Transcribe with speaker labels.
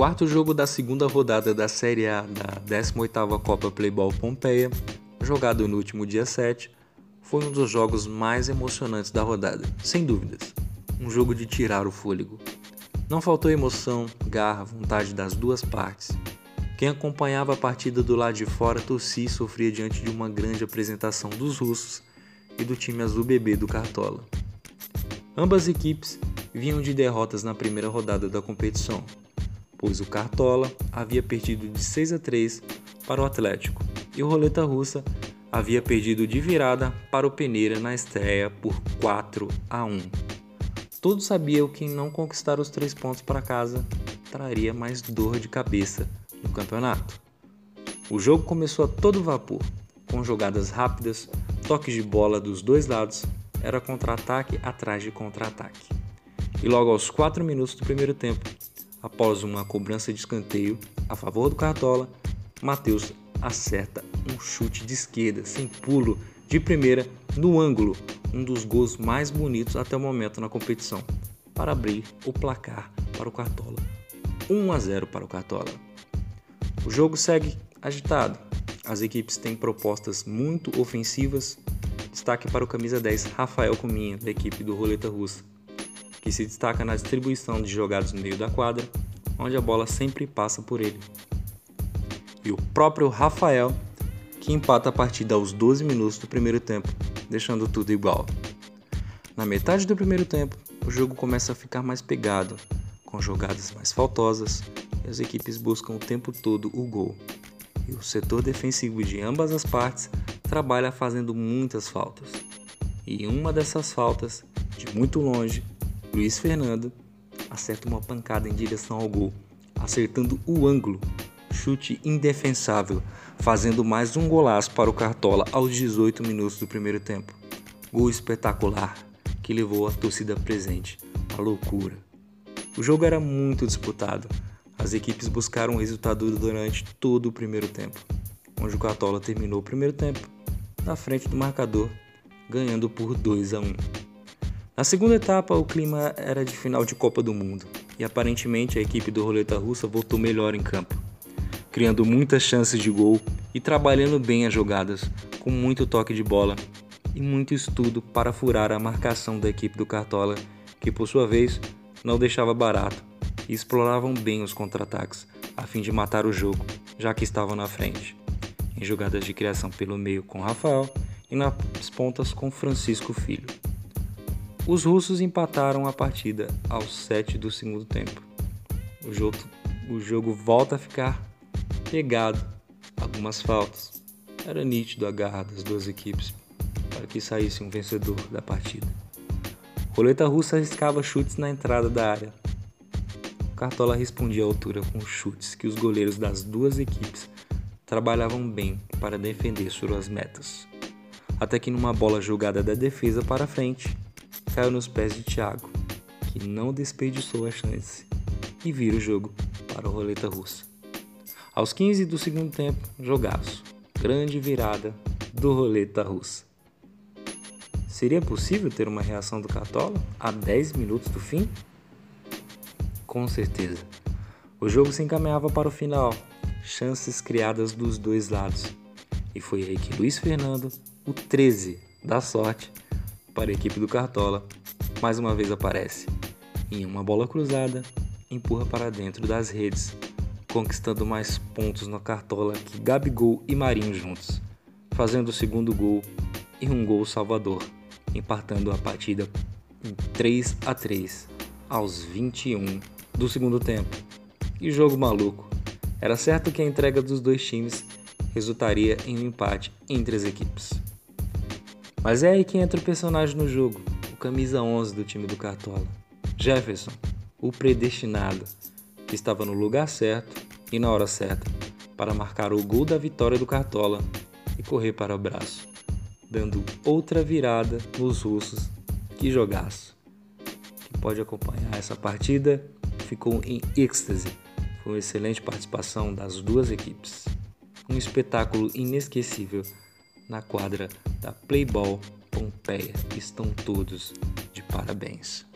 Speaker 1: quarto jogo da segunda rodada da Série A da 18ª Copa Playball Pompeia, jogado no último dia 7, foi um dos jogos mais emocionantes da rodada, sem dúvidas. Um jogo de tirar o fôlego. Não faltou emoção, garra, vontade das duas partes. Quem acompanhava a partida do lado de fora torcia e sofria diante de uma grande apresentação dos russos e do time azul bebê do Cartola. Ambas equipes vinham de derrotas na primeira rodada da competição, pois o Cartola havia perdido de 6 a 3 para o Atlético e o Roleta Russa havia perdido de virada para o Peneira na estreia por 4 a 1. Todos sabiam que não conquistar os três pontos para casa traria mais dor de cabeça no campeonato. O jogo começou a todo vapor, com jogadas rápidas, toques de bola dos dois lados, era contra-ataque atrás de contra-ataque. E logo aos 4 minutos do primeiro tempo, Após uma cobrança de escanteio a favor do Cartola, Matheus acerta um chute de esquerda sem pulo de primeira no ângulo, um dos gols mais bonitos até o momento na competição, para abrir o placar para o Cartola. 1 a 0 para o Cartola. O jogo segue agitado. As equipes têm propostas muito ofensivas. Destaque para o camisa 10 Rafael Cominha, da equipe do Roleta Russa que se destaca na distribuição de jogadas no meio da quadra, onde a bola sempre passa por ele. E o próprio Rafael, que empata a partida aos 12 minutos do primeiro tempo, deixando tudo igual. Na metade do primeiro tempo, o jogo começa a ficar mais pegado, com jogadas mais faltosas e as equipes buscam o tempo todo o gol. E o setor defensivo de ambas as partes trabalha fazendo muitas faltas. E uma dessas faltas, de muito longe, Luiz Fernando acerta uma pancada em direção ao gol, acertando o ângulo. Chute indefensável, fazendo mais um golaço para o Cartola aos 18 minutos do primeiro tempo. Gol espetacular que levou a torcida presente à loucura. O jogo era muito disputado. As equipes buscaram o resultado durante todo o primeiro tempo, onde o Cartola terminou o primeiro tempo na frente do marcador, ganhando por 2 a 1. Na segunda etapa, o clima era de final de Copa do Mundo e aparentemente a equipe do Roleta Russa voltou melhor em campo, criando muitas chances de gol e trabalhando bem as jogadas, com muito toque de bola e muito estudo para furar a marcação da equipe do Cartola, que por sua vez não deixava barato e exploravam bem os contra-ataques a fim de matar o jogo, já que estavam na frente. Em jogadas de criação pelo meio com Rafael e nas pontas com Francisco Filho. Os russos empataram a partida aos 7 do segundo tempo. O jogo, o jogo volta a ficar pegado, algumas faltas. Era nítido a garra das duas equipes para que saísse um vencedor da partida. Roleta russa arriscava chutes na entrada da área. Cartola respondia à altura com chutes que os goleiros das duas equipes trabalhavam bem para defender suas metas. Até que numa bola jogada da defesa para frente, caiu nos pés de Thiago, que não desperdiçou a chance e vira o jogo para o roleta russa. Aos 15 do segundo tempo, jogaço. Grande virada do roleta russa. Seria possível ter uma reação do Cartola a 10 minutos do fim? Com certeza. O jogo se encaminhava para o final, chances criadas dos dois lados. E foi aí que Luiz Fernando, o 13 da sorte, para a equipe do Cartola, mais uma vez aparece. Em uma bola cruzada, empurra para dentro das redes, conquistando mais pontos na Cartola que Gabigol e Marinho juntos, fazendo o segundo gol e um gol salvador, empatando a partida em 3 a 3 aos 21 do segundo tempo. E jogo maluco. Era certo que a entrega dos dois times resultaria em um empate entre as equipes. Mas é aí que entra o personagem no jogo, o camisa 11 do time do Cartola. Jefferson, o predestinado, que estava no lugar certo e na hora certa para marcar o gol da vitória do Cartola e correr para o braço, dando outra virada nos russos. Que jogaço! Quem pode acompanhar essa partida ficou em êxtase. Foi uma excelente participação das duas equipes. Um espetáculo inesquecível na quadra da Playball Pompeia. Estão todos de parabéns.